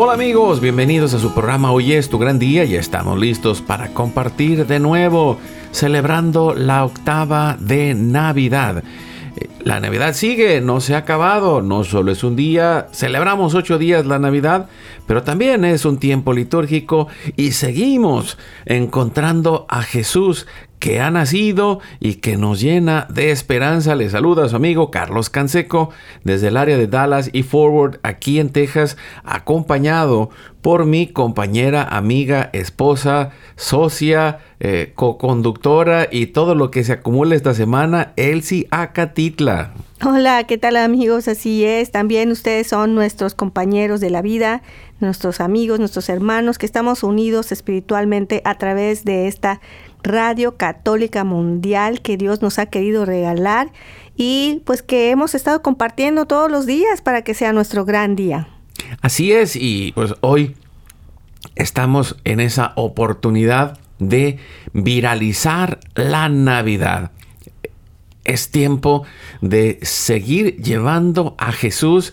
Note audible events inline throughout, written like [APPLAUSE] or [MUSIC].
Hola amigos, bienvenidos a su programa Hoy es tu gran día y estamos listos para compartir de nuevo, celebrando la octava de Navidad. La Navidad sigue, no se ha acabado, no solo es un día, celebramos ocho días la Navidad, pero también es un tiempo litúrgico y seguimos encontrando a Jesús que ha nacido y que nos llena de esperanza. Le saluda a su amigo Carlos Canseco desde el área de Dallas y Forward aquí en Texas, acompañado por mi compañera, amiga, esposa, socia, eh, co-conductora y todo lo que se acumula esta semana, Elsie Acatitla. Hola, ¿qué tal amigos? Así es, también ustedes son nuestros compañeros de la vida, nuestros amigos, nuestros hermanos, que estamos unidos espiritualmente a través de esta Radio Católica Mundial que Dios nos ha querido regalar y pues que hemos estado compartiendo todos los días para que sea nuestro gran día. Así es, y pues hoy estamos en esa oportunidad de viralizar la Navidad. Es tiempo de seguir llevando a Jesús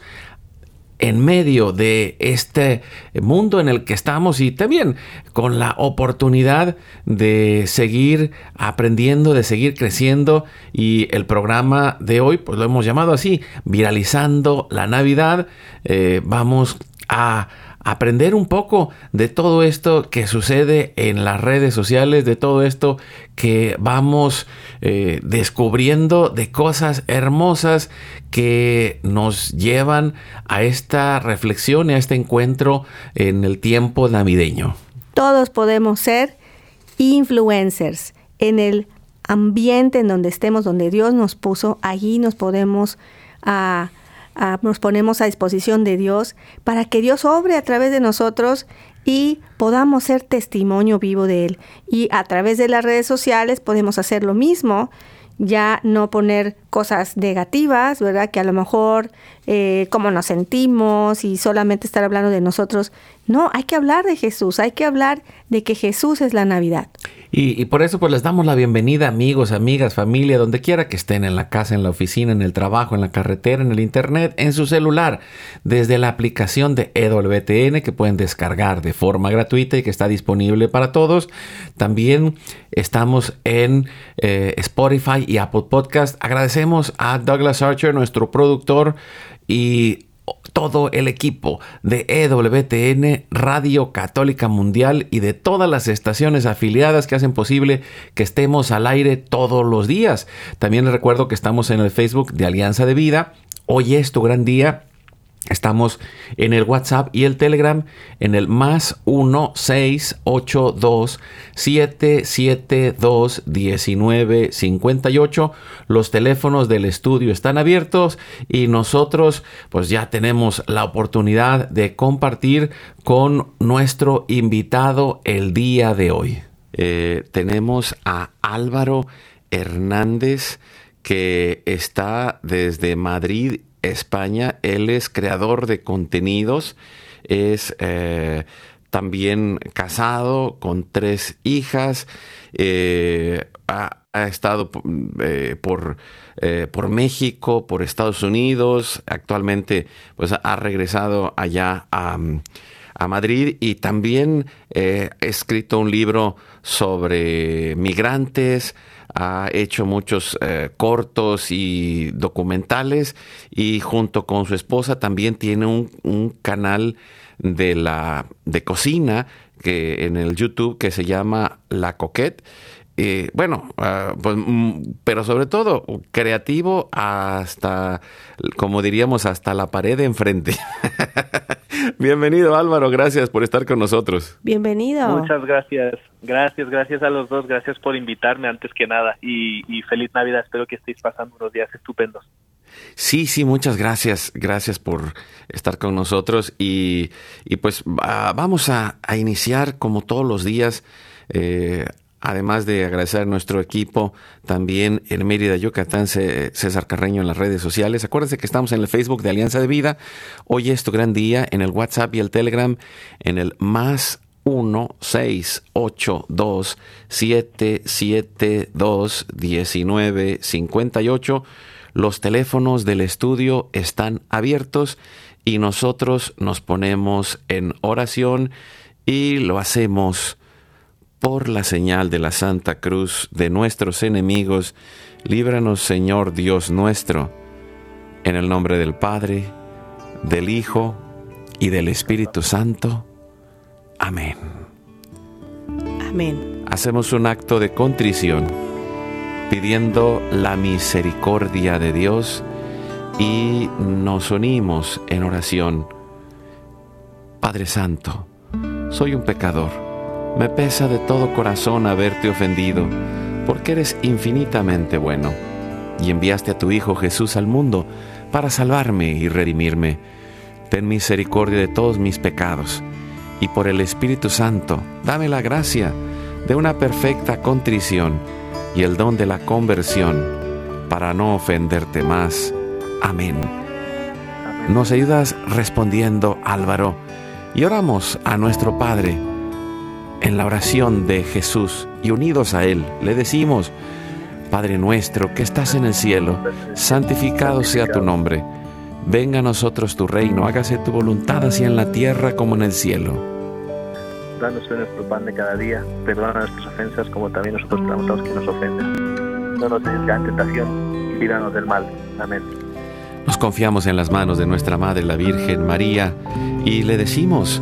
en medio de este mundo en el que estamos y también con la oportunidad de seguir aprendiendo, de seguir creciendo y el programa de hoy pues lo hemos llamado así, viralizando la Navidad. Eh, vamos a aprender un poco de todo esto que sucede en las redes sociales, de todo esto que vamos eh, descubriendo de cosas hermosas que nos llevan a esta reflexión y a este encuentro en el tiempo navideño. Todos podemos ser influencers en el ambiente en donde estemos, donde Dios nos puso, allí nos podemos... a ah, nos ponemos a disposición de Dios para que Dios obre a través de nosotros y podamos ser testimonio vivo de Él. Y a través de las redes sociales podemos hacer lo mismo, ya no poner cosas negativas, ¿verdad? Que a lo mejor eh, cómo nos sentimos y solamente estar hablando de nosotros. No, hay que hablar de Jesús, hay que hablar de que Jesús es la Navidad. Y, por eso pues les damos la bienvenida amigos, amigas, familia, donde quiera que estén, en la casa, en la oficina, en el trabajo, en la carretera, en el internet, en su celular, desde la aplicación de EWTN que pueden descargar de forma gratuita y que está disponible para todos. También estamos en eh, Spotify y Apple Podcast. Agradecemos a Douglas Archer, nuestro productor, y todo el equipo de EWTN, Radio Católica Mundial y de todas las estaciones afiliadas que hacen posible que estemos al aire todos los días. También les recuerdo que estamos en el Facebook de Alianza de Vida. Hoy es tu gran día Estamos en el WhatsApp y el Telegram en el más 1682 772 1958. Los teléfonos del estudio están abiertos y nosotros pues ya tenemos la oportunidad de compartir con nuestro invitado el día de hoy. Eh, tenemos a Álvaro Hernández que está desde Madrid España. Él es creador de contenidos, es eh, también casado con tres hijas, eh, ha, estado eh, por, por México, por Estados Unidos, actualmente pues ha regresado allá a, a Madrid y también ha escrito un libro sobre migrantes, ha hecho muchos eh, cortos y documentales y junto con su esposa también tiene un, un canal de la de cocina que en el YouTube que se llama La Coquette eh, bueno, ah, pues, mm, pero sobre todo creativo hasta, como diríamos, hasta la pared de enfrente. [LAUGHS] Bienvenido Álvaro, gracias por estar con nosotros. Bienvenido. Muchas gracias, gracias, gracias a los dos, gracias por invitarme antes que nada y, feliz Navidad, espero que estéis pasando unos días estupendos. Sí, sí, muchas gracias. Gracias por estar con nosotros. Y, pues vamos a, iniciar como todos los días eh, Además de agradecer a nuestro equipo, también en Mérida, Yucatán, César Carreño en las redes sociales. Acuérdense que estamos en el Facebook de Alianza de Vida. Hoy es tu gran día en el WhatsApp y el Telegram en el más 1 6 8 2 7 7 2 19 58. Los teléfonos del estudio están abiertos y nosotros nos ponemos en oración y lo hacemos por la señal de la Santa Cruz de nuestros enemigos, líbranos Señor Dios nuestro, en el nombre del Padre, del Hijo y del Espíritu Santo. Amén. Amén. Hacemos un acto de contrición pidiendo la misericordia de Dios y nos unimos en oración. Padre Santo, soy un pecador me pesa de todo corazón haberte ofendido, porque eres infinitamente bueno, y enviaste a tu Hijo Jesús al mundo para salvarme y redimirme. Ten misericordia de todos mis pecados, y por el Espíritu Santo, dame la gracia de una perfecta contrición y el don de la conversión, para no ofenderte más. Amén. Nos ayudas respondiendo, Álvaro, y oramos a nuestro Padre, en la oración de Jesús y unidos a Él, le decimos, Padre nuestro que estás en el cielo, santificado sea tu nombre. Venga a nosotros tu reino, hágase tu voluntad así en la tierra como en el cielo. Danos nuestro pan de cada día, perdona nuestras ofensas como también nosotros perdonamos a los que nos ofenden. No nos dejes en tentación y líbranos del mal. Amén. Nos confiamos en las manos de nuestra Madre, la Virgen María, y le decimos,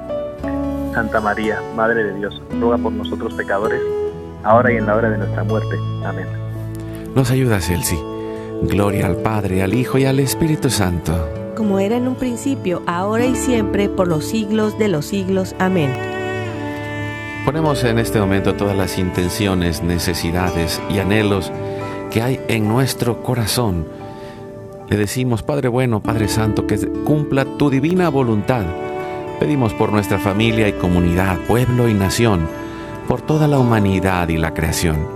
Santa María, Madre de Dios, ruega por nosotros pecadores, ahora y en la hora de nuestra muerte. Amén. Nos ayuda, Elsie. Gloria al Padre, al Hijo y al Espíritu Santo. Como era en un principio, ahora y siempre, por los siglos de los siglos. Amén. Ponemos en este momento todas las intenciones, necesidades y anhelos que hay en nuestro corazón. Le decimos, Padre bueno, Padre Santo, que cumpla tu divina voluntad. Pedimos por nuestra familia y comunidad, pueblo y nación, por toda la humanidad y la creación.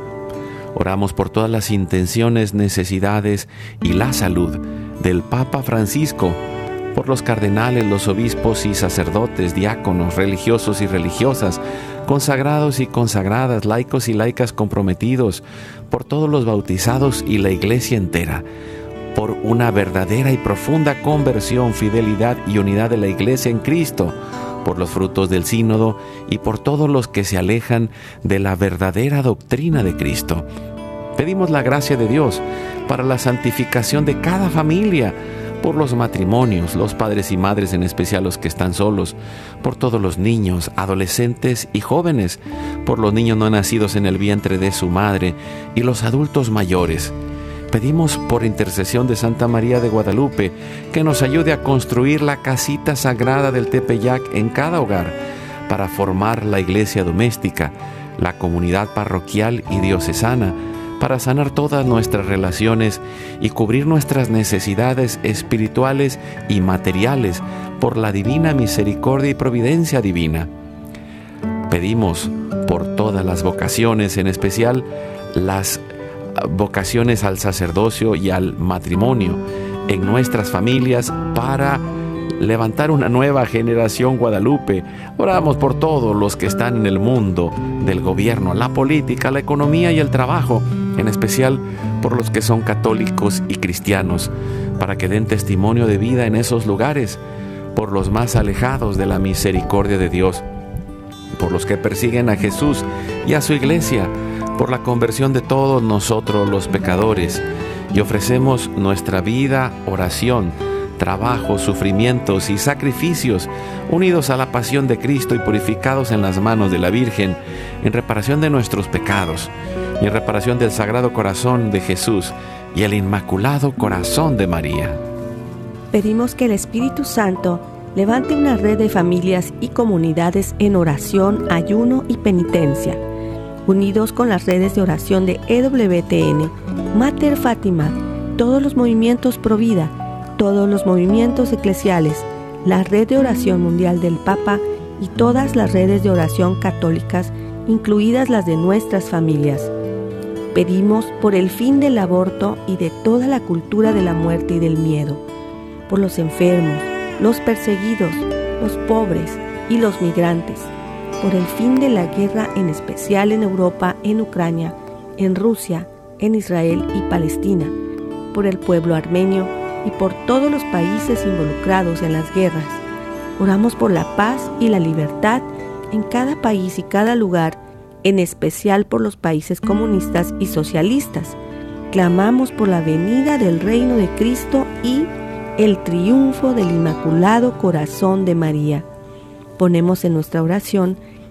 Oramos por todas las intenciones, necesidades y la salud del Papa Francisco, por los cardenales, los obispos y sacerdotes, diáconos, religiosos y religiosas, consagrados y consagradas, laicos y laicas comprometidos, por todos los bautizados y la iglesia entera, por una verdadera y profunda conversión, fidelidad y unidad de la iglesia en Cristo, por los frutos del sínodo y por todos los que se alejan de la verdadera doctrina de Cristo. Pedimos la gracia de Dios para la santificación de cada familia, por los matrimonios, los padres y madres, en especial los que están solos, por todos los niños, adolescentes y jóvenes, por los niños no nacidos en el vientre de su madre y los adultos mayores Pedimos por intercesión de Santa María de Guadalupe que nos ayude a construir la casita sagrada del Tepeyac en cada hogar para formar la iglesia doméstica, la comunidad parroquial y diocesana, para sanar todas nuestras relaciones y cubrir nuestras necesidades espirituales y materiales por la divina misericordia y providencia divina. Pedimos por todas las vocaciones, en especial las vocaciones al sacerdocio y al matrimonio en nuestras familias para levantar una nueva generación guadalupe. Oramos por todos los que están en el mundo del gobierno, la política, la economía y el trabajo, en especial por los que son católicos y cristianos, para que den testimonio de vida en esos lugares, por los más alejados de la misericordia de Dios, por los que persiguen a Jesús y a su iglesia, por la conversión de todos nosotros los pecadores, y ofrecemos nuestra vida, oración, trabajo, sufrimientos y sacrificios unidos a la pasión de Cristo y purificados en las manos de la Virgen en reparación de nuestros pecados y en reparación del Sagrado Corazón de Jesús y el Inmaculado Corazón de María. Pedimos que el Espíritu Santo levante una red de familias y comunidades en oración, ayuno y penitencia, unidos con las redes de oración de EWTN, Mater Fátima, todos los movimientos Pro Vida, todos los movimientos eclesiales, la red de oración mundial del Papa y todas las redes de oración católicas, incluidas las de nuestras familias. Pedimos por el fin del aborto y de toda la cultura de la muerte y del miedo, por los enfermos, los perseguidos, los pobres y los migrantes, por el fin de la guerra en especial en Europa, en Ucrania, en Rusia, en Israel y Palestina, por el pueblo armenio, y por todos los países involucrados en las guerras. Oramos por la paz y la libertad en cada país y cada lugar, en especial por los países comunistas y socialistas. Clamamos por la venida del reino de Cristo y el triunfo del Inmaculado Corazón de María. Ponemos en nuestra oración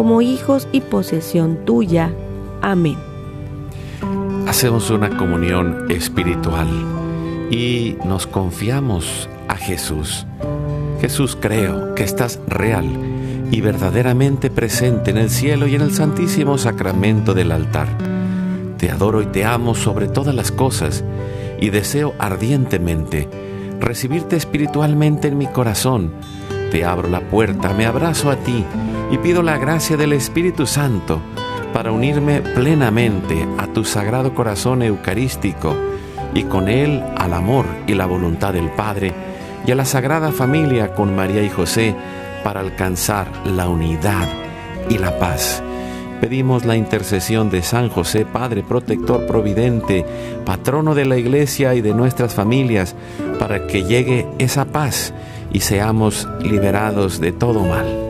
como hijos y posesión tuya. Amén hacemos una comunión espiritual y nos confiamos a Jesús. Jesús, creo que estás real y verdaderamente presente en el cielo y en el santísimo sacramento del altar. Te adoro y te amo sobre todas las cosas y deseo ardientemente recibirte espiritualmente en mi corazón. Te abro la puerta, me abrazo a ti y pido la gracia del Espíritu Santo para unirme plenamente a tu sagrado corazón eucarístico y con él al amor y la voluntad del Padre y a la Sagrada Familia con María y José para alcanzar la unidad y la paz. Pedimos la intercesión de San José, Padre protector providente, patrono de la Iglesia y de nuestras familias, para que llegue esa paz y seamos liberados de todo mal.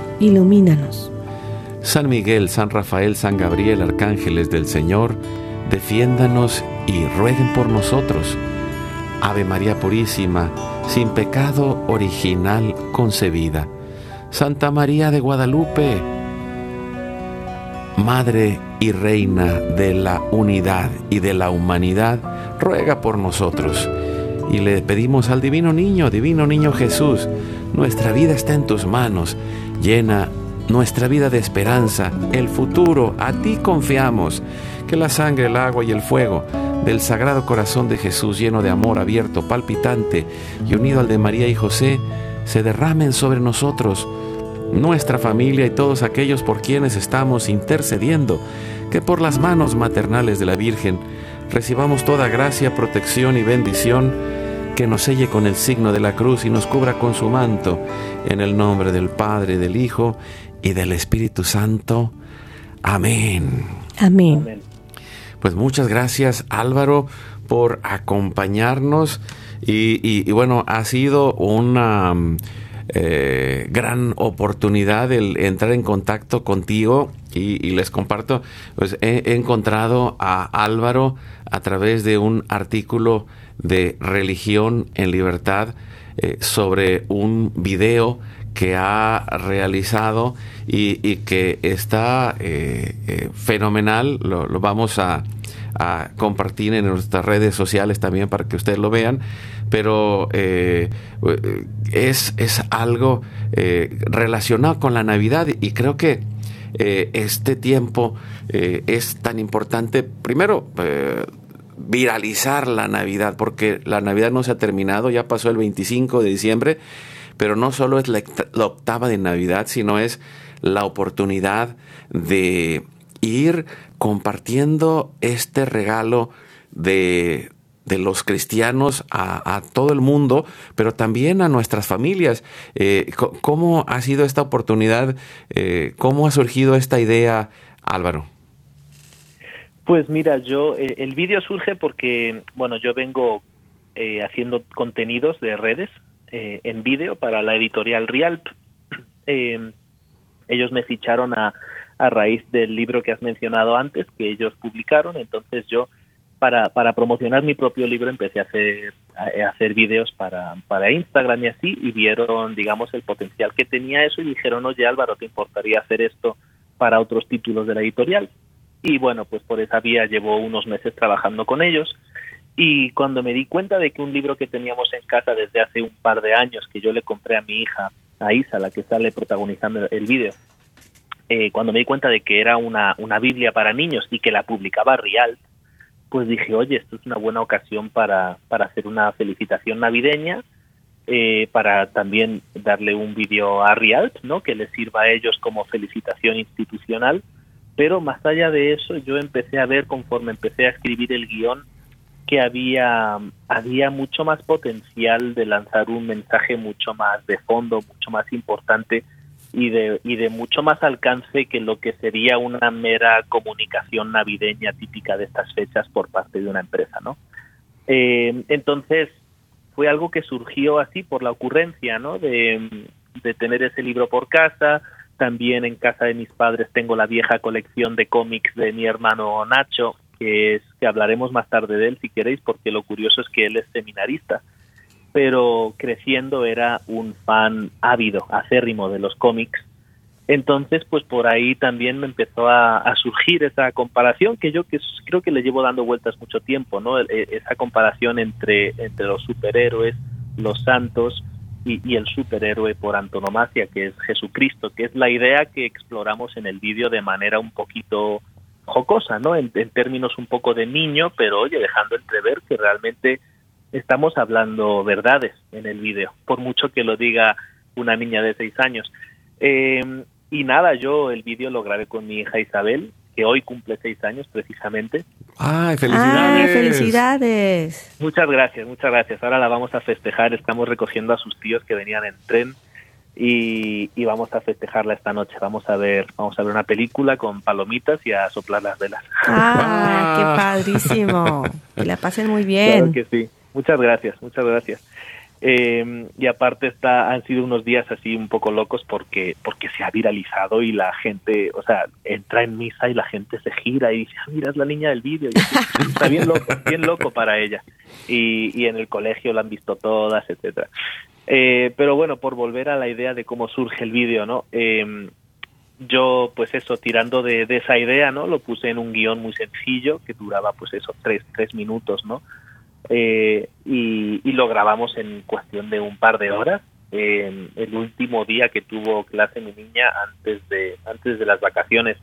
ilumínanos. San Miguel, San Rafael, San Gabriel, arcángeles del Señor, defiéndanos y rueguen por nosotros. Ave María Purísima, sin pecado original concebida. Santa María de Guadalupe, Madre y Reina de la unidad y de la humanidad, ruega por nosotros. Y le pedimos al Divino Niño, Divino Niño Jesús, nuestra vida está en tus manos, llena nuestra vida de esperanza, el futuro, a ti confiamos, que la sangre, el agua y el fuego del Sagrado Corazón de Jesús, lleno de amor abierto, palpitante y unido al de María y José, se derramen sobre nosotros, nuestra familia y todos aquellos por quienes estamos intercediendo, que por las manos maternales de la Virgen recibamos toda gracia, protección y bendición, que nos selle con el signo de la cruz y nos cubra con su manto, en el nombre del Padre, del Hijo y del Espíritu Santo. Amén. Amén. Pues muchas gracias Álvaro por acompañarnos y, bueno, ha sido una eh, gran oportunidad el entrar en contacto contigo y, les comparto, pues he, encontrado a Álvaro a través de un artículo de religión en libertad eh, sobre un video que ha realizado y, que está eh, eh, fenomenal. Lo, vamos a, compartir en nuestras redes sociales también para que ustedes lo vean. Pero es, es, algo relacionado con la Navidad y creo que este tiempo es tan importante. Primero, viralizar la Navidad, porque la Navidad no se ha terminado, ya pasó el 25 de diciembre pero no solo es la, octava de Navidad, sino es la oportunidad de ir compartiendo este regalo de, los cristianos a, todo el mundo, pero también a nuestras familias. Eh, ¿Cómo ha sido esta oportunidad? Eh, ¿Cómo ha surgido esta idea, Álvaro? Pues mira, yo eh, el vídeo surge porque, bueno, yo vengo haciendo contenidos de redes eh, en vídeo para la editorial Rialp. Eh, [CLEARS THROAT] ellos me ficharon a, a raíz del libro que has mencionado antes, que ellos publicaron, entonces yo para, para promocionar mi propio libro empecé a hacer, a hacer vídeos para, para Instagram y así, y vieron, digamos, el potencial que tenía eso y dijeron, oye Álvaro, ¿te importaría hacer esto para otros títulos de la editorial? Y bueno, pues por esa vía llevo unos meses trabajando con ellos y cuando me di cuenta de que un libro que teníamos en casa desde hace un par de años, que yo le compré a mi hija, a Isa, la que sale protagonizando el vídeo, eh, cuando me di cuenta de que era una, una Biblia para niños y que la publicaba Rial, pues dije, oye, esto es una buena ocasión para, para hacer una felicitación navideña, eh, para también darle un vídeo a Rialt, ¿no? que les sirva a ellos como felicitación institucional. Pero más allá de eso, yo empecé a ver, conforme empecé a escribir el guion, que había, había mucho más potencial de lanzar un mensaje mucho más de fondo, mucho más importante y de, y de mucho más alcance que lo que sería una mera comunicación navideña típica de estas fechas por parte de una empresa, ¿no? Eh, entonces fue algo que surgió así por la ocurrencia, ¿no? De, de tener ese libro por casa, también en casa de mis padres tengo la vieja colección de cómics de mi hermano Nacho, que es que hablaremos más tarde de él si queréis, porque lo curioso es que él es seminarista, pero creciendo era un fan ávido, acérrimo de los cómics. Entonces, pues por ahí también me empezó a, surgir esa comparación que yo que creo que le llevo dando vueltas mucho tiempo, ¿no? E, esa comparación entre, entre los superhéroes, los santos y, y, el superhéroe por antonomasia, que es Jesucristo, que es la idea que exploramos en el vídeo de manera un poquito jocosa, ¿no? En, términos un poco de niño, pero oye, dejando entrever que realmente estamos hablando verdades en el vídeo, por mucho que lo diga una niña de seis años. Eh, y nada, yo el vídeo lo grabé con mi hija Isabel, que hoy cumple seis años precisamente. ¡Ay, felicidades! ¡Ay, felicidades! Muchas gracias, muchas gracias. Ahora la vamos a festejar, estamos recogiendo a sus tíos que venían en tren y, vamos a festejarla esta noche. Vamos a ver, vamos a ver una película con palomitas y a soplar las velas. Ah, [LAUGHS] qué padrísimo. Que la pasen muy bien. Claro que sí. Muchas gracias, muchas gracias. Eh, y aparte está, han sido unos días así un poco locos porque, porque se ha viralizado y la gente, o sea, entra en misa y la gente se gira y dice, ah, mira, es la niña del vídeo. [LAUGHS] Está bien loco, bien loco para ella. Y, y en el colegio la han visto todas, etcétera. Eh, pero bueno, por volver a la idea de cómo surge el vídeo, ¿no? Eh, yo, pues eso, tirando de, de, esa idea, ¿no? Lo puse en un guion muy sencillo que duraba, pues eso, tres, tres minutos, ¿no? Eh, y, y, lo grabamos en cuestión de un par de horas. Eh, el último día que tuvo clase mi niña antes de antes de las vacaciones.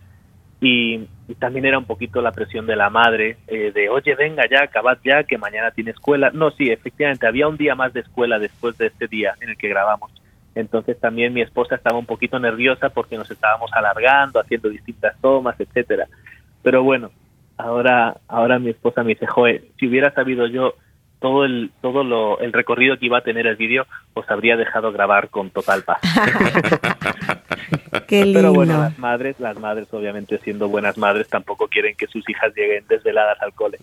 Y, también era un poquito la presión de la madre eh, de oye venga ya acabad ya que mañana tiene escuela no sí efectivamente había un día más de escuela después de este día en el que grabamos. Entonces también mi esposa estaba un poquito nerviosa porque nos estábamos alargando haciendo distintas tomas etcétera. Pero bueno ahora ahora mi esposa me dice, joe, si hubiera sabido yo todo el todo lo, el recorrido que iba a tener el vídeo, os habría dejado grabar con total paz. [LAUGHS] Qué lindo. Pero bueno, las madres, las madres obviamente siendo buenas madres tampoco quieren que sus hijas lleguen desveladas al cole.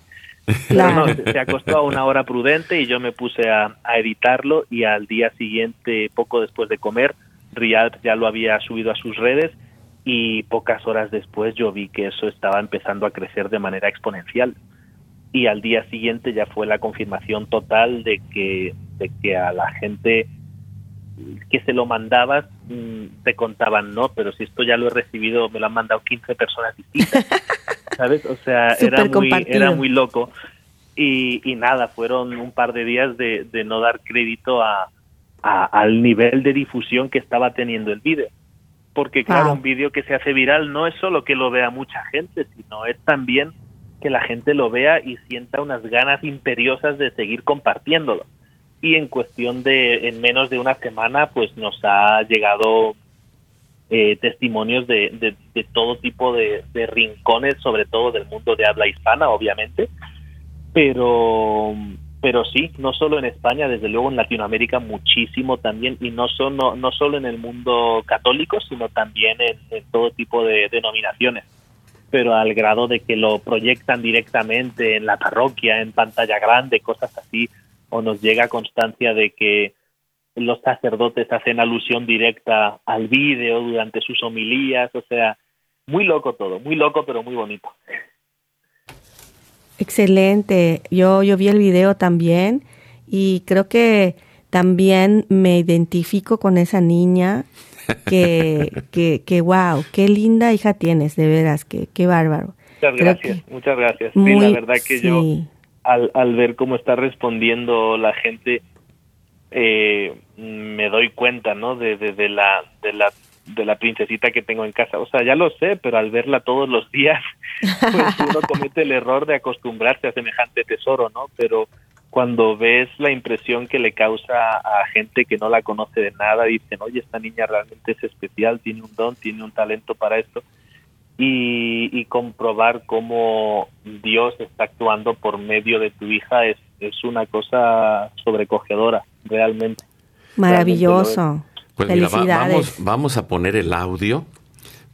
Claro. No, se, acostó a una hora prudente y yo me puse a, a, editarlo y al día siguiente, poco después de comer, Riyad ya lo había subido a sus redes y pocas horas después yo vi que eso estaba empezando a crecer de manera exponencial. Y al día siguiente ya fue la confirmación total de que de que a la gente que se lo mandabas mmm, te contaban no pero si esto ya lo he recibido me lo han mandado 15 personas distintas [LAUGHS] sabes o sea era muy era muy loco. Y, y, nada fueron un par de días de, de no dar crédito a, a, al nivel de difusión que estaba teniendo el vídeo porque claro, un vídeo que se hace viral no es solo que lo vea mucha gente, sino es también que la gente lo vea y sienta unas ganas imperiosas de seguir compartiéndolo. Y en cuestión de, en menos de una semana, pues nos ha llegado eh, testimonios de, de, de, todo tipo de, de rincones, sobre todo del mundo de habla hispana, obviamente, pero pero sí, no solo en España, desde luego en Latinoamérica muchísimo también, y no, no, solo en el mundo católico, sino también en, en, todo tipo de denominaciones, pero al grado de que lo proyectan directamente en la parroquia, en pantalla grande, cosas así, o nos llega constancia de que los sacerdotes hacen alusión directa al vídeo durante sus homilías, o sea, muy loco todo, muy loco pero muy bonito. Excelente. Yo, yo vi el video también y creo que también me identifico con esa niña que, [LAUGHS] que, que wow, qué linda hija tienes, de veras, que, qué bárbaro. Muchas gracias, muchas gracias. Muy, sí, la verdad que sí. yo al, al ver cómo está respondiendo la gente, eh, me doy cuenta, ¿no? De, de, de la de la de la princesita que tengo en casa. O sea, ya lo sé, pero al verla todos los días, [LAUGHS] pues uno comete el error de acostumbrarse a semejante tesoro, ¿no? Pero cuando ves la impresión que le causa a gente que no la conoce de nada, dicen, oye, esta niña realmente es especial, tiene un don, tiene un talento para esto, y, y comprobar cómo Dios está actuando por medio de tu hija es, es una cosa sobrecogedora, realmente. Maravilloso. Realmente pues mira, va, vamos, vamos a poner el audio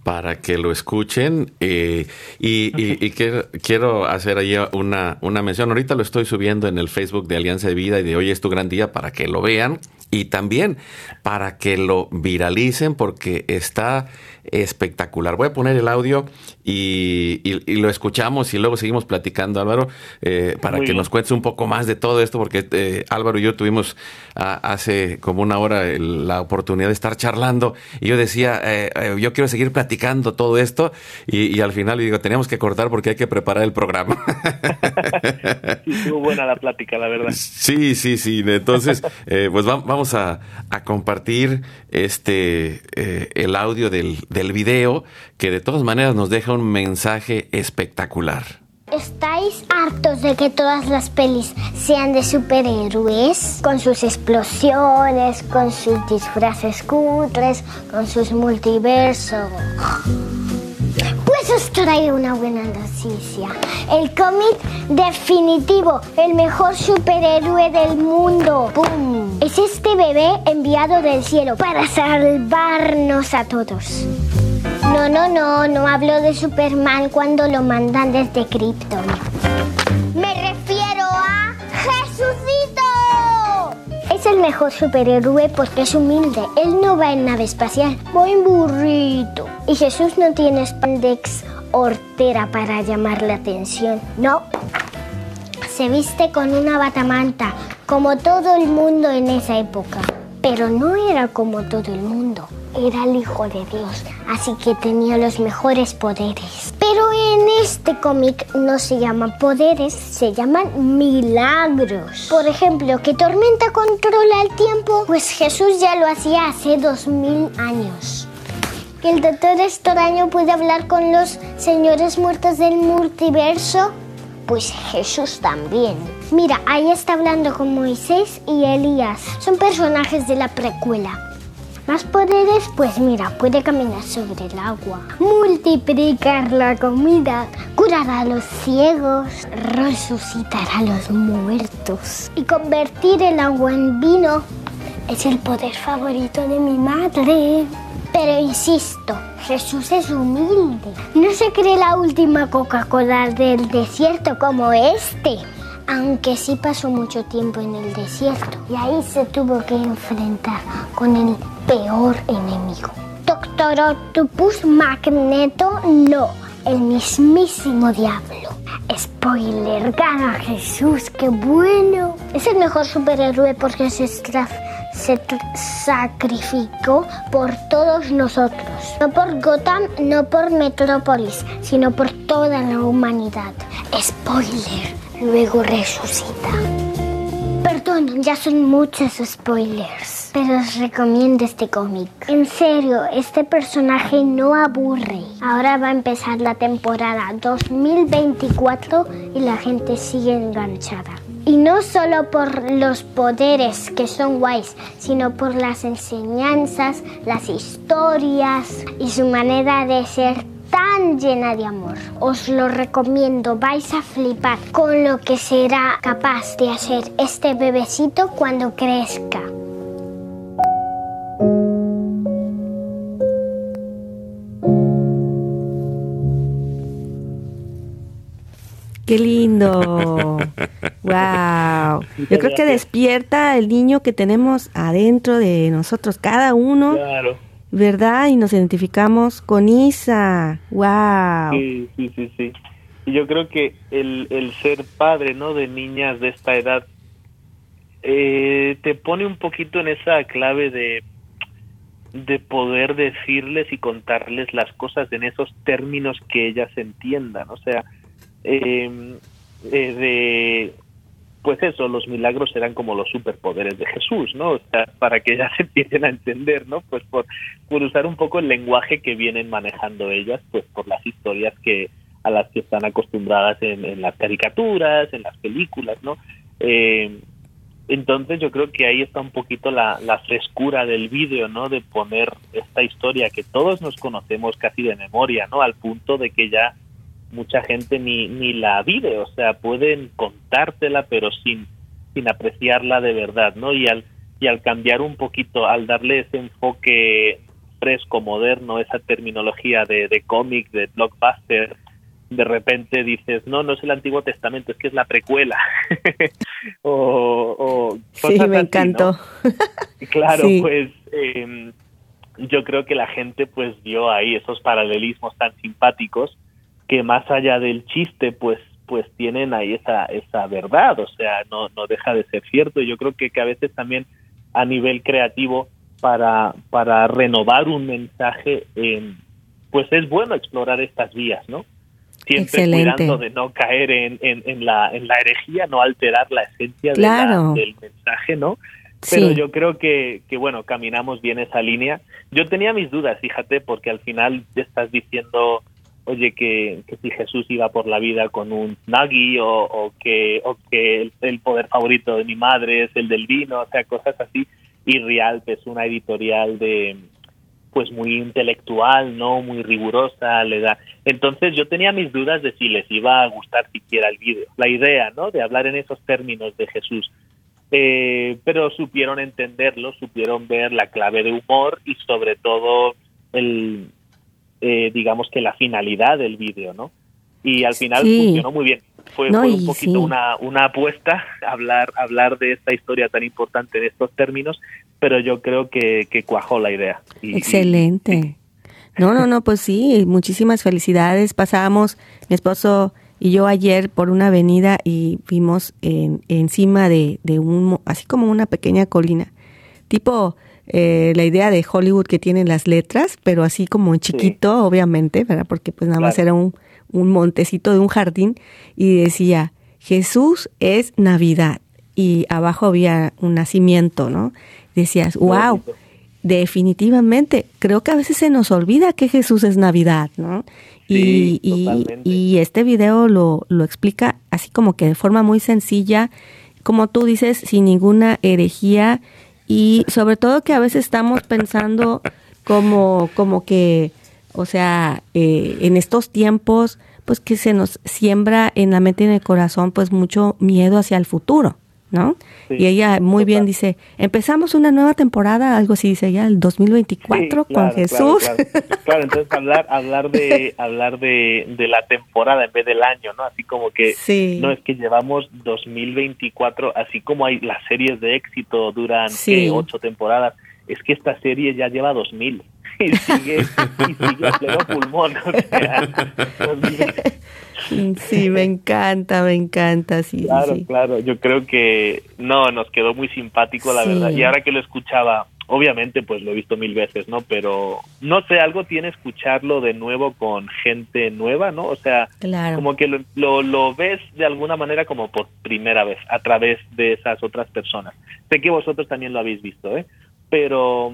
para que lo escuchen eh, y, y, y quiero, quiero, hacer ahí una, una mención. Ahorita lo estoy subiendo en el Facebook de Alianza de Vida y de Hoy es tu gran día para que lo vean y también para que lo viralicen porque está espectacular. Voy a poner el audio y, y, y lo escuchamos y luego seguimos platicando, Álvaro, eh, para Muy que bien. nos cuentes un poco más de todo esto, porque eh, Álvaro y yo tuvimos a, hace como una hora el, la oportunidad de estar charlando y yo decía, eh, eh yo quiero seguir platicando todo esto y, y, al final digo, teníamos que cortar porque hay que preparar el programa. [LAUGHS] sí, estuvo buena la plática, la verdad. Sí, sí, sí. Entonces, eh, pues va, vamos a, a, compartir este el audio del, del video que de todas maneras nos deja un mensaje espectacular. ¿Estáis hartos de que todas las pelis sean de superhéroes? Con sus explosiones, con sus disfraces cutres, con sus multiversos. Traigo una buena noticia. El cómic definitivo, el mejor superhéroe del mundo. ¡Pum! Es este bebé enviado del cielo para salvarnos a todos. No, no, no, no hablo de Superman cuando lo mandan desde Krypton. Me refiero a Jesucito. Es el mejor superhéroe porque es humilde. Él no va en nave espacial, va burrito. Y Jesús no tiene spandex hortera para llamar la atención. No. Se viste con una batamanta, como todo el mundo en esa época. Pero no era como todo el mundo. Era el Hijo de Dios, así que tenía los mejores poderes. Pero en este cómic no se llaman poderes, se llaman milagros. Por ejemplo, que Tormenta controla el tiempo, pues Jesús ya lo hacía hace dos mil años. El Doctor Extraño puede hablar con los señores muertos del multiverso, pues Jesús también. Mira, ahí está hablando con Moisés y Elías. Son personajes de la precuela. Más poderes, pues mira, puede caminar sobre el agua, multiplicar la comida, curar a los ciegos, resucitar a los muertos y convertir el agua en vino. Es el poder favorito de mi madre. Pero insisto, Jesús es humilde. No se cree la última Coca-Cola del desierto como este aunque sí pasó mucho tiempo en el desierto y ahí se tuvo que enfrentar con el peor enemigo. Doctor Octopus Magneto, no, el mismísimo diablo. Spoiler, gana Jesús, qué bueno. Es el mejor superhéroe porque se, se sacrificó por todos nosotros. No por Gotham, no por Metrópolis, sino por toda la humanidad. Spoiler, luego resucita. Perdón, ya son muchos spoilers, pero os recomiendo este cómic. En serio, este personaje no aburre. Ahora va a empezar la temporada 2024 y la gente sigue enganchada. Y no solo por los poderes que son guays, sino por las enseñanzas, las historias y su manera de ser tan llena de amor. Os lo recomiendo, vais a flipar con lo que será capaz de hacer este bebecito cuando crezca. Qué lindo. Wow. Yo creo que despierta el niño que tenemos adentro de nosotros, cada uno. Claro. ¿Verdad? Y nos identificamos con Isa. ¡Wow! Sí, sí, sí, yo creo que el, el ser padre, ¿no? De niñas de esta edad, eh, te pone un poquito en esa clave de, de poder decirles y contarles las cosas en esos términos que ellas entiendan. O sea, eh, eh, de pues eso, los milagros eran como los superpoderes de Jesús, ¿no? O sea, para que ya [LAUGHS] se empiecen a entender, ¿no? Pues por, por usar un poco el lenguaje que vienen manejando ellas, pues por las historias que a las que están acostumbradas en, las caricaturas, en las películas, ¿no? Eh, entonces yo creo que ahí está un poquito la, la frescura del vídeo, ¿no? De poner esta historia que todos nos conocemos casi de memoria, ¿no? Al punto de que ya mucha gente ni, ni la vive, o sea, pueden contártela pero sin, sin apreciarla de verdad, ¿no? Y al, y al cambiar un poquito, al darle ese enfoque fresco, moderno, esa terminología de, de cómic, de blockbuster, de repente dices, no, no es el Antiguo Testamento, es que es la precuela. [LAUGHS] o, sí, me encantó. claro, pues em, yo creo que la gente pues vio ahí esos paralelismos tan simpáticos que más allá del chiste, pues pues tienen ahí esa esa verdad, o sea, no no deja de ser cierto. Yo creo que, que a veces también a nivel creativo para para renovar un mensaje, eh, pues es bueno explorar estas vías, ¿no? Siempre cuidando de no caer en, en, la en la herejía, no alterar la esencia del mensaje, ¿no? Pero yo creo que, que, bueno, caminamos bien esa línea. Yo tenía mis dudas, fíjate, porque al final te estás diciendo oye, que, que, si Jesús iba por la vida con un nagi o, que, o que el, poder favorito de mi madre es el del vino, o sea, cosas así. Y Rialp es una editorial de pues muy intelectual, no muy rigurosa, le da. Entonces yo tenía mis dudas de si les iba a gustar siquiera el vídeo, la idea, ¿no? De hablar en esos términos de Jesús. Eh, pero supieron entenderlo, supieron ver la clave de humor y sobre todo el, eh, digamos que la finalidad del vídeo, ¿no? Y al final funcionó muy bien. Fue, un poquito una, una apuesta hablar, hablar de esta historia tan importante en estos términos, pero yo creo que, que cuajó la idea. Excelente. no, no, no, pues sí, muchísimas felicidades. Pasamos, mi esposo y yo ayer por una avenida y vimos en, encima de, de un, así como una pequeña colina, tipo eh, la idea de Hollywood que tienen las letras, pero así como en chiquito, obviamente, ¿verdad? Porque pues nada más era un, un montecito de un jardín y decía, Jesús es Navidad. Y abajo había un nacimiento, ¿no? Decías, wow, definitivamente, creo que a veces se nos olvida que Jesús es Navidad, ¿no? y, y, y, este video lo, lo explica así como que de forma muy sencilla, como tú dices, sin ninguna herejía y sobre todo que a veces estamos pensando como, como que, o sea, eh, en estos tiempos, pues que se nos siembra en la mente y en el corazón, pues mucho miedo hacia el futuro. ¿No? y ella muy bien dice, empezamos una nueva temporada, algo así dice ya, el 2024 con Jesús. Claro, entonces hablar hablar de [LAUGHS] hablar de, de, la temporada en vez del año, ¿no? Así como que no es que llevamos 2024, así como hay las series de éxito duran ocho temporadas, es que esta serie ya lleva 2000 [LAUGHS] y sigue, y sigue a pleno pulmón. O sea, [LAUGHS] Sí, me encanta, me encanta, sí. Claro, claro, yo creo que no, nos quedó muy simpático, la verdad. Y ahora que lo escuchaba, obviamente pues lo he visto mil veces, ¿no? Pero no sé, algo tiene escucharlo de nuevo con gente nueva, ¿no? O sea, como que lo, lo, ves de alguna manera como por primera vez a través de esas otras personas. Sé que vosotros también lo habéis visto, ¿eh? Pero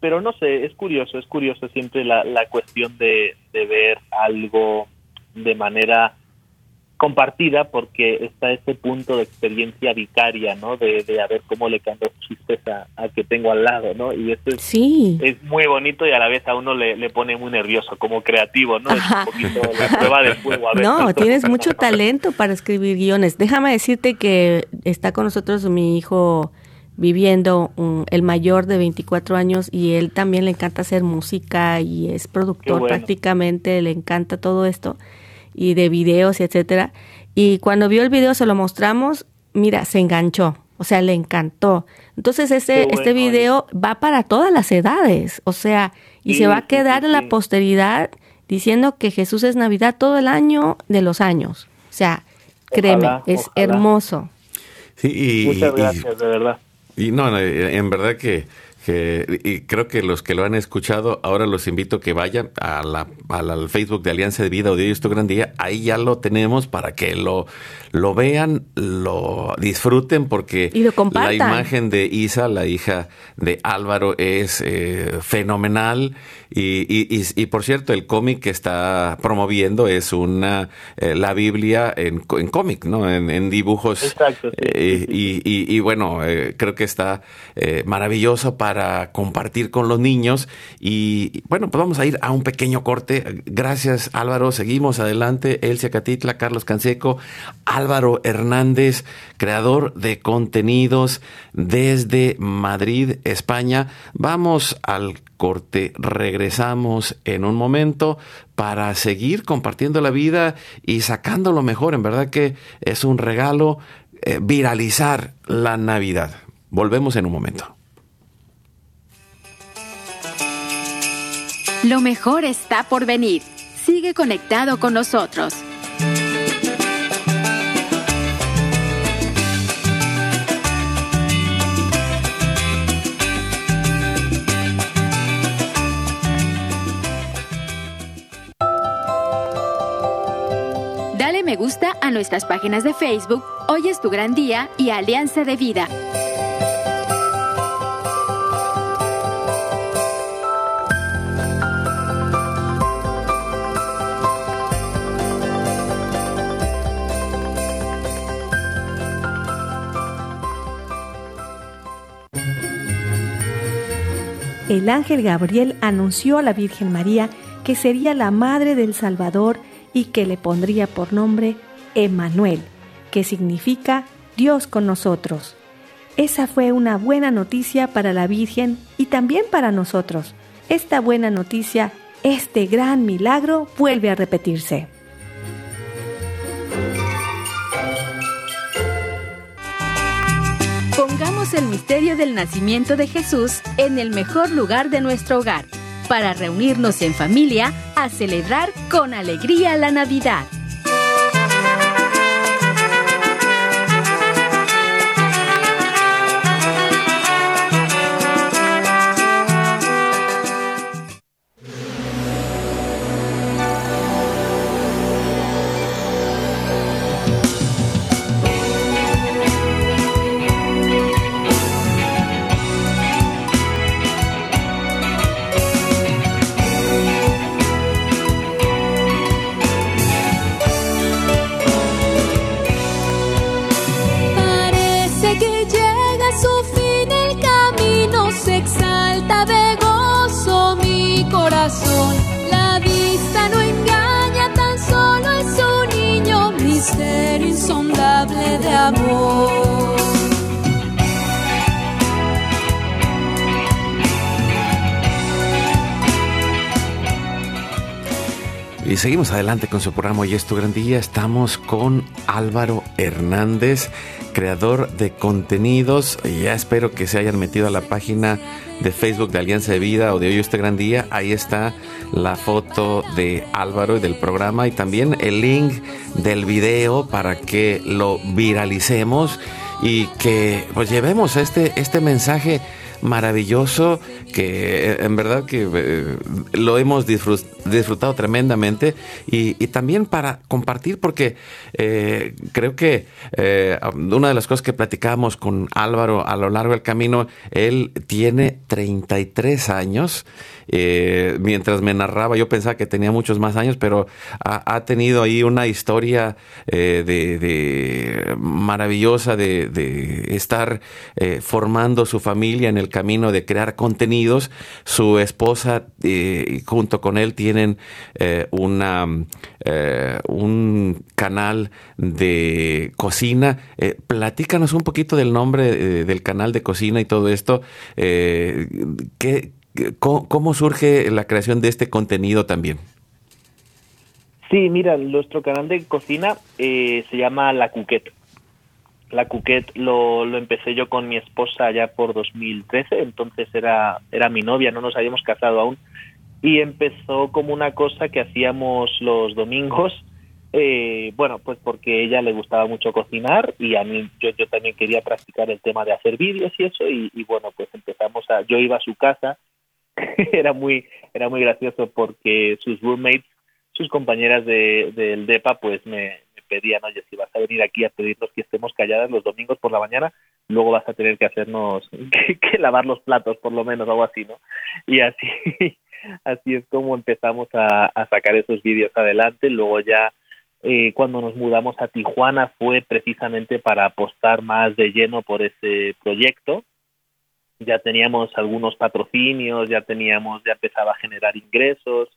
pero no sé, es curioso, es curioso siempre la, la cuestión de, de ver algo de manera compartida porque está ese punto de experiencia vicaria, ¿no? De, de a ver cómo le canto chistes a, que tengo al lado, ¿no? Y esto es, sí. es muy bonito y a la vez a uno le, le pone muy nervioso como creativo, ¿no? Es un poquito la prueba de fuego. A [LAUGHS] ver, no, tienes mucho talento para escribir guiones. Déjame decirte que está con nosotros mi hijo viviendo el mayor de 24 años y él también le encanta hacer música y es productor prácticamente, le encanta todo esto y de videos y etcétera. Y cuando vio el video se lo mostramos, mira, se enganchó, o sea, le encantó. Entonces este, este video va para todas las edades, o sea, y se va a quedar en la posteridad diciendo que Jesús es Navidad todo el año de los años. O sea, créeme, es hermoso. Sí, Muchas gracias, de verdad. Y no, en verdad que y creo que los que lo han escuchado, ahora los invito a que vayan a la, al Facebook de Alianza de Vida o de Dios tu Gran Día. Ahí ya lo tenemos para que lo, lo vean, lo disfruten, porque la imagen de Isa, la hija de Álvaro, es eh, fenomenal. Y, y, y, por cierto, el cómic que está promoviendo es una eh, la Biblia en, en cómic, ¿no? En, dibujos. Exacto. Eh, y, bueno, creo que está maravilloso para para compartir con los niños. Y bueno, pues vamos a ir a un pequeño corte. Gracias Álvaro, seguimos adelante. Elcia Catitla, Carlos Canseco, Álvaro Hernández, creador de contenidos desde Madrid, España. Vamos al corte, regresamos en un momento para seguir compartiendo la vida y sacando lo mejor. En verdad que es un regalo eh, viralizar la Navidad. Volvemos en un momento. Lo mejor está por venir. Sigue conectado con nosotros. Dale me gusta a nuestras páginas de Facebook, Hoy es tu gran día y Alianza de Vida. El ángel Gabriel anunció a la Virgen María que sería la madre del Salvador y que le pondría por nombre Emmanuel, que significa Dios con nosotros. Esa fue una buena noticia para la Virgen y también para nosotros. Esta buena noticia, este gran milagro vuelve a repetirse. Misterio del nacimiento de Jesús en el mejor lugar de nuestro hogar, para reunirnos en familia a celebrar con alegría la Navidad. Seguimos adelante con su programa Hoy es tu gran día. Estamos con Álvaro Hernández, creador de contenidos. Ya espero que se hayan metido a la página de Facebook de Alianza de Vida o de Hoy es tu gran día. Ahí está la foto de Álvaro y del programa y también el link del video para que lo viralicemos y que pues llevemos este, este mensaje maravilloso que eh, en verdad que eh, lo hemos disfrutado tremendamente y, también para compartir porque eh, creo que una de las cosas que platicábamos con Álvaro a lo largo del camino, él tiene 33 años eh, mientras me narraba, yo pensaba que tenía muchos más años, pero ha, tenido ahí una historia eh, de, maravillosa de, estar eh, formando su familia en el camino de crear contenidos. Su esposa, junto con él, tienen una un canal de cocina. platícanos un poquito del nombre del canal de cocina y todo esto. ¿qué, ¿Cómo, surge la creación de este contenido también? Sí, mira, nuestro canal de cocina eh, se llama La Cuquet. La Cuquet lo, lo, empecé yo con mi esposa ya por 2013, entonces era, era mi novia, no nos habíamos casado aún. Y empezó como una cosa que hacíamos los domingos, eh, bueno, pues porque ella le gustaba mucho cocinar y a mí yo, yo también quería practicar el tema de hacer vídeos y eso y, bueno, pues empezamos a, yo iba a su casa [LAUGHS] era muy era muy gracioso porque sus roommates, sus compañeras de, del DEPA, pues me, pedían, oye, si vas a venir aquí a pedirnos que estemos calladas los domingos por la mañana, luego vas a tener que hacernos [LAUGHS] que, lavar los platos, por lo menos, algo así, ¿no? Y así, así es como empezamos a, sacar esos vídeos adelante. Luego ya eh, cuando nos mudamos a Tijuana fue precisamente para apostar más de lleno por ese proyecto ya teníamos algunos patrocinios, ya teníamos, ya empezaba a generar ingresos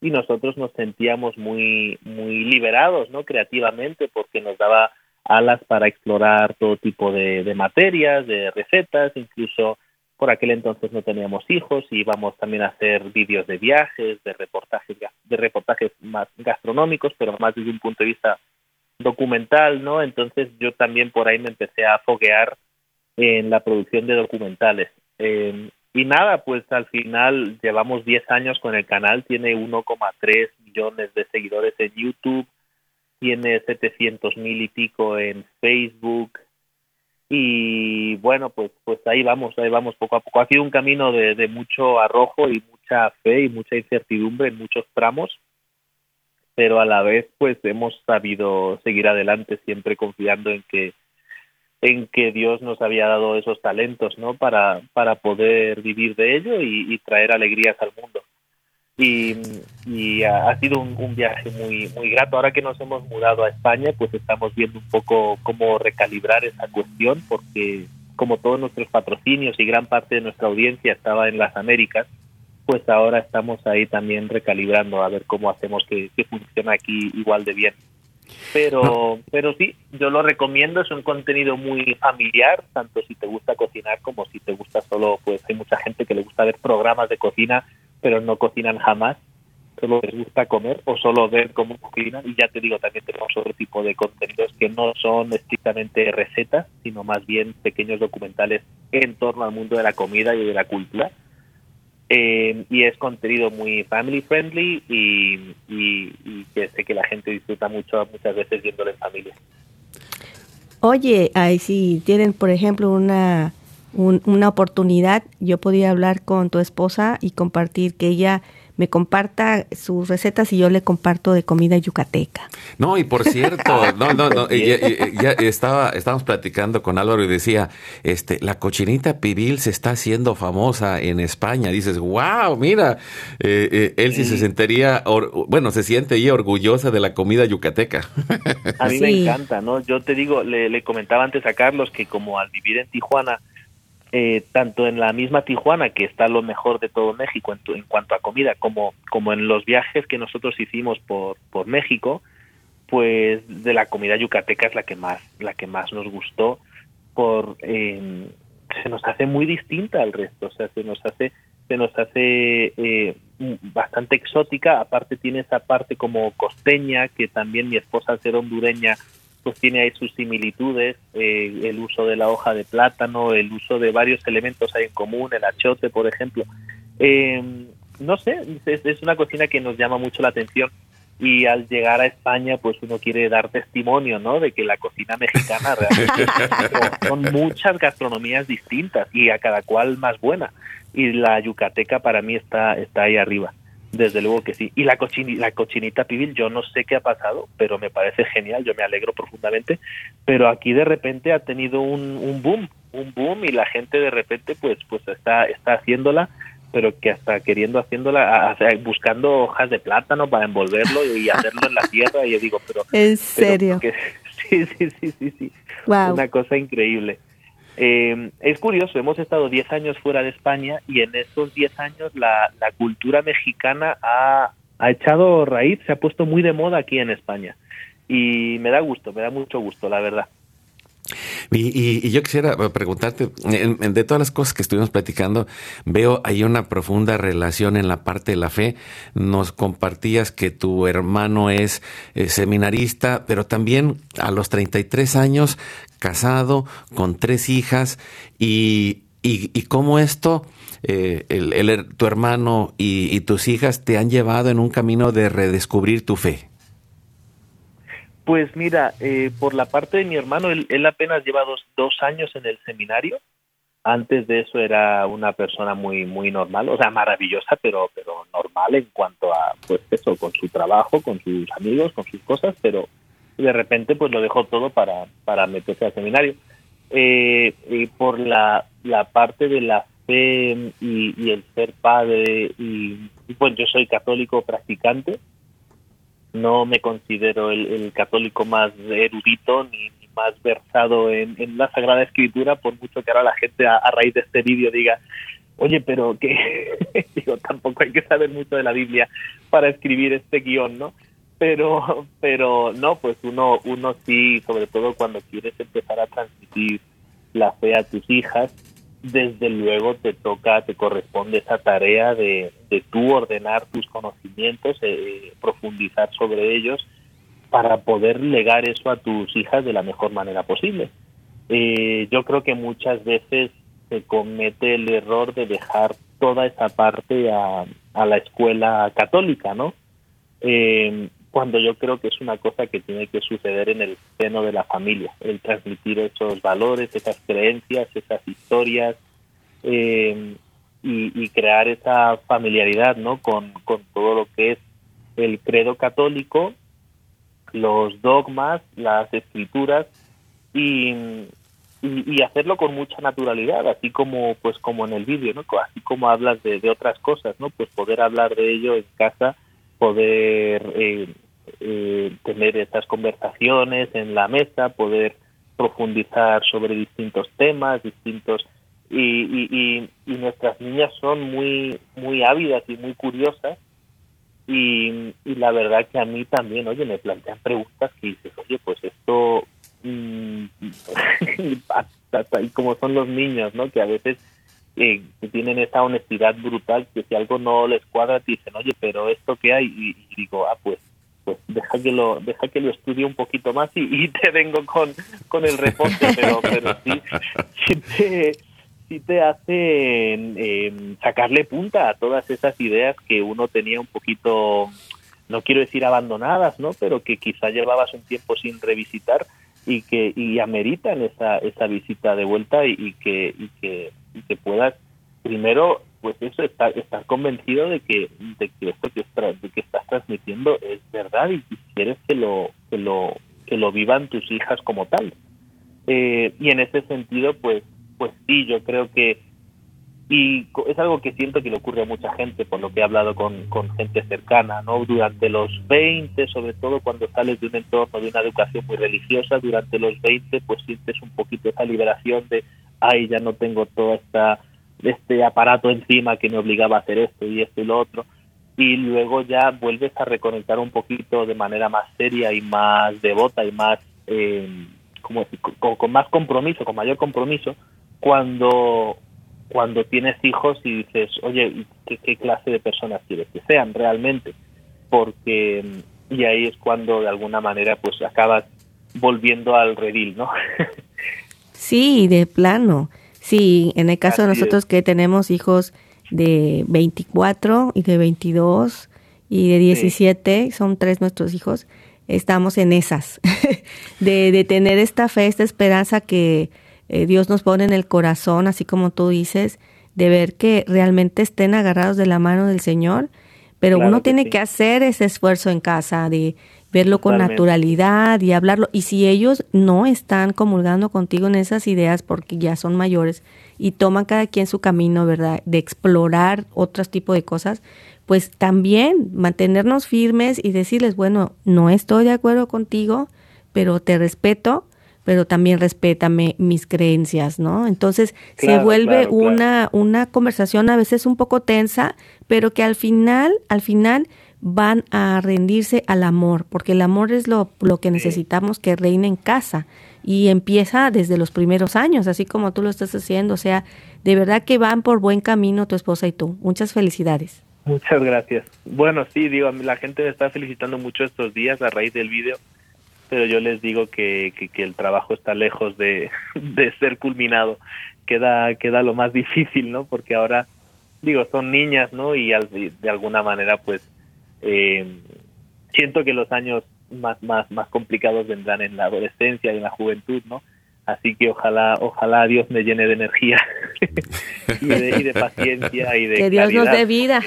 y nosotros nos sentíamos muy, muy liberados, ¿no? Creativamente, porque nos daba alas para explorar todo tipo de materias, de recetas, incluso por aquel entonces no teníamos hijos y íbamos también a hacer vídeos de viajes, de reportajes, de reportajes más gastronómicos, pero más desde un punto de vista documental, ¿no? Entonces yo también por ahí me empecé a foguear en la producción de documentales. Eh, y nada, pues al final llevamos 10 años con el canal, tiene 1,3 millones de seguidores en YouTube, tiene 700 mil y pico en Facebook y bueno, pues pues ahí vamos, ahí vamos poco a poco. Ha sido un camino de, mucho arrojo y mucha fe y mucha incertidumbre en muchos tramos, pero a la vez pues hemos sabido seguir adelante siempre confiando en que en que Dios nos había dado esos talentos, ¿no? Para, para poder vivir de ello y, traer alegrías al mundo. Y, y ha, sido un, viaje muy, muy grato. Ahora que nos hemos mudado a España, pues estamos viendo un poco cómo recalibrar esa cuestión, porque como todos nuestros patrocinios y gran parte de nuestra audiencia estaba en las Américas, pues ahora estamos ahí también recalibrando a ver cómo hacemos que, que funcione aquí igual de bien. Pero, pero sí, yo lo recomiendo, es un contenido muy familiar, tanto si te gusta cocinar como si te gusta solo, pues hay mucha gente que le gusta ver programas de cocina, pero no cocinan jamás. solo les gusta comer o solo ver cómo cocinan. Y ya te digo también tenemos otro tipo de contenidos que no son estrictamente recetas sino más bien pequeños documentales en torno al mundo de la comida y de la cultura. Eh, y es contenido muy family friendly y, que sé que la gente disfruta mucho muchas veces viéndolo en familia. Oye, ahí si tienen por ejemplo una una oportunidad, yo podía hablar con tu esposa y compartir que ella me comparta sus recetas y yo le comparto de comida yucateca. No, y por cierto, [LAUGHS] no, no, no, ya, estaba, estábamos platicando con Álvaro y decía, este, la cochinita pibil se está haciendo famosa en España. Dices, wow, mira, eh, eh, él sí, se sentiría, bueno, se siente ahí orgullosa de la comida yucateca. A mí me encanta, ¿no? Yo te digo, le, le comentaba antes a Carlos que como al vivir en Tijuana, eh, tanto en la misma Tijuana, que está lo mejor de todo México en, en, cuanto a comida, como, como en los viajes que nosotros hicimos por, por México, pues de la comida yucateca es la que más, la que más nos gustó, por eh, se nos hace muy distinta al resto, o sea, se nos hace, se nos hace eh, bastante exótica, aparte tiene esa parte como costeña, que también mi esposa al ser hondureña pues tiene ahí sus similitudes, eh, el uso de la hoja de plátano, el uso de varios elementos hay en común, el achote, por ejemplo. Eh, no sé, es, una cocina que nos llama mucho la atención y al llegar a España, pues uno quiere dar testimonio, ¿no? De que la cocina mexicana [LAUGHS] realmente son muchas gastronomías distintas y a cada cual más buena. Y la yucateca para mí está, está ahí arriba. Desde luego que sí. Y la, la cochinita pibil, yo no sé qué ha pasado, pero me parece genial, yo me alegro profundamente. Pero aquí de repente ha tenido un, un boom, un boom y la gente de repente pues, pues está, está haciéndola, pero que hasta queriendo haciéndola, buscando hojas de plátano para envolverlo y hacerlo en la tierra. Y yo digo, pero... ¿En serio? [LAUGHS] sí, sí, sí, sí, sí. Una cosa increíble. Eh, es curioso, hemos estado 10 años fuera de España y en esos 10 años la, cultura mexicana ha, echado raíz, se ha puesto muy de moda aquí en España. Y me da gusto, me da mucho gusto, la verdad. Y, yo quisiera preguntarte, de todas las cosas que estuvimos platicando, veo ahí una profunda relación en la parte de la fe. Nos compartías que tu hermano es eh, seminarista, pero también a los 33 años, casado, con tres hijas, y, y, cómo esto, eh, el, tu hermano y tus hijas te han llevado en un camino de redescubrir tu fe. Pues mira, eh, por la parte de mi hermano, él, apenas lleva dos, años en el seminario. Antes de eso era una persona muy muy normal, o sea, maravillosa, pero pero normal en cuanto a pues eso, con su trabajo, con sus amigos, con sus cosas, pero de repente pues lo dejó todo para para meterse al seminario. Eh, y por la, la parte de la fe y, el ser padre y, y pues yo soy católico practicante, no me considero el, católico más erudito ni, más versado en, la Sagrada Escritura, por mucho que ahora la gente a, raíz de este vídeo diga, oye, pero que [LAUGHS] digo, tampoco hay que saber mucho de la Biblia para escribir este guion, ¿no? Pero, pero no, pues uno, uno sí, sobre todo cuando quieres empezar a transmitir la fe a tus hijas, desde luego te toca, te corresponde esa tarea de, de tú ordenar tus conocimientos, eh, profundizar sobre ellos para poder legar eso a tus hijas de la mejor manera posible. Eh, yo creo que muchas veces se comete el error de dejar toda esa parte a, a la escuela católica, ¿no? Eh, cuando yo creo que es una cosa que tiene que suceder en el seno de la familia, el transmitir esos valores, esas creencias, esas historias eh, y, crear esa familiaridad ¿no? Con, todo lo que es el credo católico, los dogmas, las escrituras y, y, hacerlo con mucha naturalidad, así como pues como en el vídeo, ¿no? así como hablas de, de otras cosas, ¿no? pues poder hablar de ello en casa poder eh, eh, tener estas conversaciones en la mesa, poder profundizar sobre distintos temas, distintos y, y, y, nuestras niñas son muy muy ávidas y muy curiosas y, y, la verdad que a mí también, oye, me plantean preguntas que dices, oye, pues esto, [LAUGHS] mmm, y como son los niños, ¿no? Que a veces eh, tienen esa honestidad brutal que si algo no les cuadra dicen oye pero esto que hay y, digo ah pues pues deja que lo deja que lo estudie un poquito más y, te vengo con, con el reporte pero pero sí, sí te sí te hace em, sacarle punta a todas esas ideas que uno tenía un poquito no quiero decir abandonadas no pero que quizá llevabas un tiempo sin revisitar y que y ameritan esa esa visita de vuelta y, que y que y que puedas primero pues eso estar estar convencido de que de que esto que, estás transmitiendo es verdad y quieres que lo que lo que lo vivan tus hijas como tal eh, y en ese sentido pues pues sí yo creo que y es algo que siento que le ocurre a mucha gente, por lo que he hablado con, con gente cercana, ¿no? Durante los 20, sobre todo cuando sales de un entorno de una educación muy religiosa, durante los 20 pues sientes un poquito esa liberación de, ay, ya no tengo todo esta, este aparato encima que me obligaba a hacer esto y esto y lo otro, y luego ya vuelves a reconectar un poquito de manera más seria y más devota y más, eh, como, con, con más compromiso, con mayor compromiso, cuando cuando tienes hijos y dices, oye, ¿qué, clase de personas quieres que sean realmente? Porque, y ahí es cuando de alguna manera pues acabas volviendo al redil, ¿no? [LAUGHS] sí, de plano. Sí, en el caso de nosotros que tenemos hijos de 24 y de 22 y de 17, son tres nuestros hijos, estamos en esas, [LAUGHS] de, de tener esta fe, esta esperanza que eh, Dios nos pone en el corazón, así como tú dices, de ver que realmente estén agarrados de la mano del Señor, pero uno tiene que hacer ese esfuerzo en casa de verlo con naturalidad y hablarlo. Y si ellos no están comulgando contigo en esas ideas porque ya son mayores y toman cada quien su camino, ¿verdad? De explorar otros tipos de cosas, pues también mantenernos firmes y decirles, bueno, no estoy de acuerdo contigo, pero te respeto pero también respétame mis creencias, ¿no? Entonces se vuelve una, una conversación a veces un poco tensa, pero que al final, al final van a rendirse al amor, porque el amor es lo, lo que necesitamos que reine en casa y empieza desde los primeros años, así como tú lo estás haciendo, o sea, de verdad que van por buen camino tu esposa y tú. Muchas felicidades. Muchas gracias. Bueno, sí, digo, la gente me está felicitando mucho estos días a raíz del vídeo pero yo les digo que, que, el trabajo está lejos de, [LAUGHS] de, ser culminado. Queda, queda lo más difícil, ¿no? Porque ahora, digo, son niñas, ¿no? Y de alguna manera, pues, eh, siento que los años más, más, más complicados vendrán en la adolescencia y en la juventud, ¿no? Así que ojalá, ojalá Dios me llene de energía [LAUGHS] y, de, paciencia y de que Dios nos dé vida.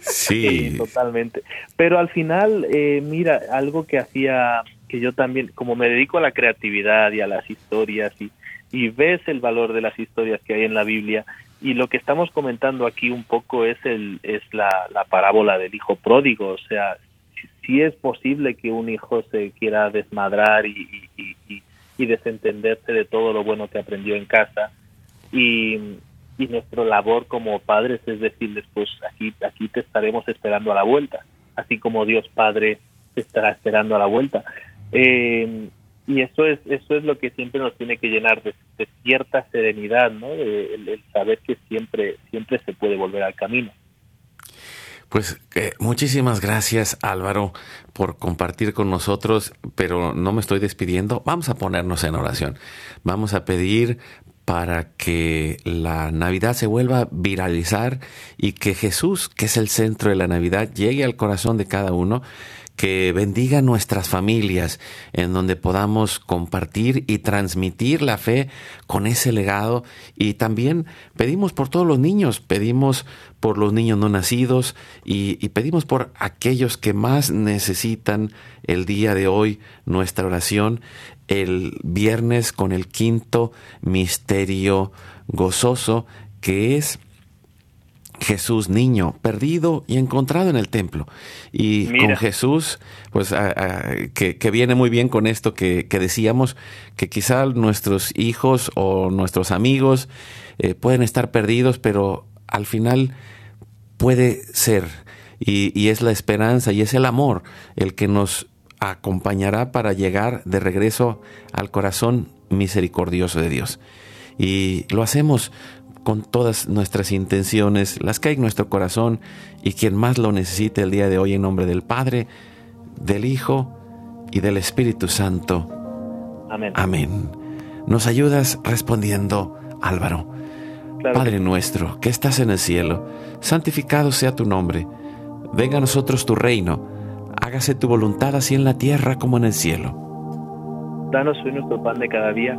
sí. totalmente. Pero al final, eh, mira, algo que hacía que yo también, como me dedico a la creatividad y a las historias y, y ves el valor de las historias que hay en la Biblia y lo que estamos comentando aquí un poco es el es la, la parábola del hijo pródigo, o sea, si, es posible que un hijo se quiera desmadrar y, y, y, desentenderse de todo lo bueno que aprendió en casa y, y nuestra labor como padres es decirles pues aquí aquí te estaremos esperando a la vuelta, así como Dios Padre te estará esperando a la vuelta. Eh, y eso es eso es lo que siempre nos tiene que llenar de, cierta serenidad, ¿no? el, saber que siempre siempre se puede volver al camino. Pues eh, muchísimas gracias Álvaro por compartir con nosotros, pero no me estoy despidiendo. Vamos a ponernos en oración. Vamos a pedir para que la Navidad se vuelva a viralizar y que Jesús, que es el centro de la Navidad, llegue al corazón de cada uno que bendiga nuestras familias, en donde podamos compartir y transmitir la fe con ese legado. Y también pedimos por todos los niños, pedimos por los niños no nacidos y, pedimos por aquellos que más necesitan el día de hoy nuestra oración, el viernes con el quinto misterio gozoso, que es Jesús niño, perdido y encontrado en el templo. Y con Jesús, pues que, viene muy bien con esto que, decíamos, que quizá nuestros hijos o nuestros amigos eh, pueden estar perdidos, pero al final puede ser. Y, y es la esperanza y es el amor el que nos acompañará para llegar de regreso al corazón misericordioso de Dios. Y lo hacemos con todas nuestras intenciones, las que hay en nuestro corazón y quien más lo necesite el día de hoy en nombre del Padre, del Hijo y del Espíritu Santo. Amén. Amén. Nos ayudas respondiendo, Álvaro. Claro Padre nuestro, que estás en el cielo, santificado sea tu nombre. Venga a nosotros tu reino. Hágase tu voluntad así en la tierra como en el cielo. Danos hoy nuestro pan de cada día,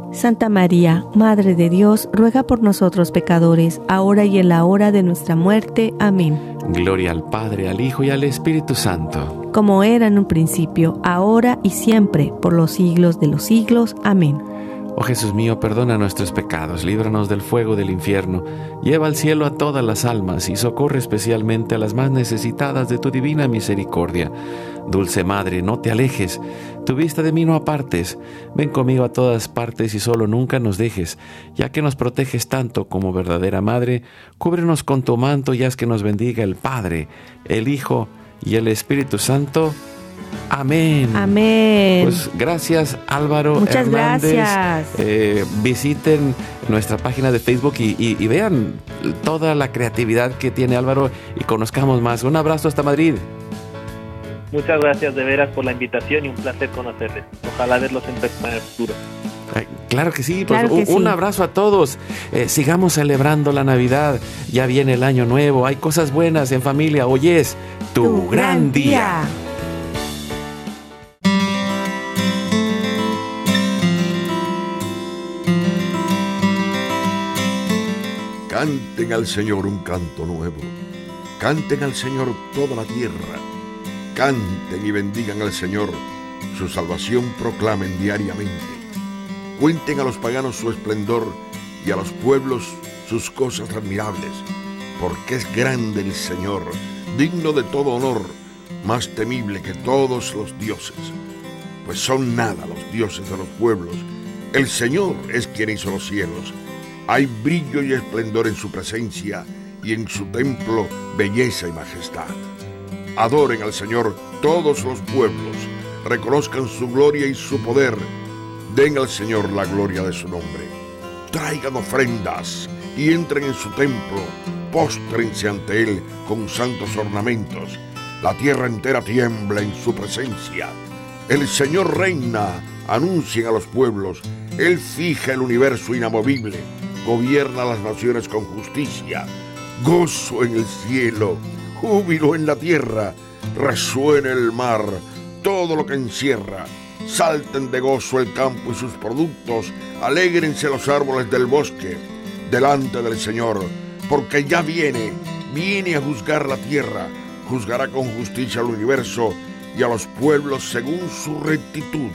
Santa María, Madre de Dios, ruega por nosotros pecadores, ahora y en la hora de nuestra muerte. Amén. Gloria al Padre, al Hijo y al Espíritu Santo. Como era en un principio, ahora y siempre, por los siglos de los siglos. Amén. Oh Jesús mío, perdona nuestros pecados, líbranos del fuego del infierno, lleva al cielo a todas las almas y socorre especialmente a las más necesitadas de tu divina misericordia. Dulce Madre, no te alejes, tu vista de mí no apartes, ven conmigo a todas partes y solo nunca nos dejes, ya que nos proteges tanto como verdadera Madre, cúbrenos con tu manto y haz que nos bendiga el Padre, el Hijo y el Espíritu Santo. Amén. Amén. Pues gracias Álvaro Muchas Hernández. gracias. Eh, visiten nuestra página de Facebook y, y- y vean toda la creatividad que tiene Álvaro y conozcamos más. Un abrazo hasta Madrid. Muchas gracias de veras por la invitación y un placer conocerles. Ojalá verlos en persona en el futuro. Claro que sí, pues que un, sí. abrazo a todos. Eh, sigamos celebrando la Navidad. Ya viene el año nuevo. Hay cosas buenas en familia. Hoy es tu, gran día. Canten al Señor un canto nuevo. Canten al Señor toda la tierra. Canten y bendigan al Señor. Su salvación proclamen diariamente. Cuenten a los paganos su esplendor y a los pueblos sus cosas admirables. Porque es grande el Señor, digno de todo honor, más temible que todos los dioses. Pues son nada los dioses de los pueblos. El Señor es quien hizo los cielos. Hay brillo y esplendor en su presencia y en su templo belleza y majestad. Adoren al Señor todos los pueblos, reconozcan su gloria y su poder, den al Señor la gloria de su nombre. Traigan ofrendas y entren en su templo, póstrense ante él con santos ornamentos. La tierra entera tiembla en su presencia. El Señor reina, anuncien a los pueblos. Él fija el universo inamovible, gobierna las naciones con justicia. Gozo en el cielo, júbilo en la tierra, resuena el mar, todo lo que encierra. Salten de gozo el campo y sus productos, alégrense los árboles del bosque, delante del Señor, porque ya viene, viene a juzgar la tierra, juzgará con justicia al universo y a los pueblos según su rectitud.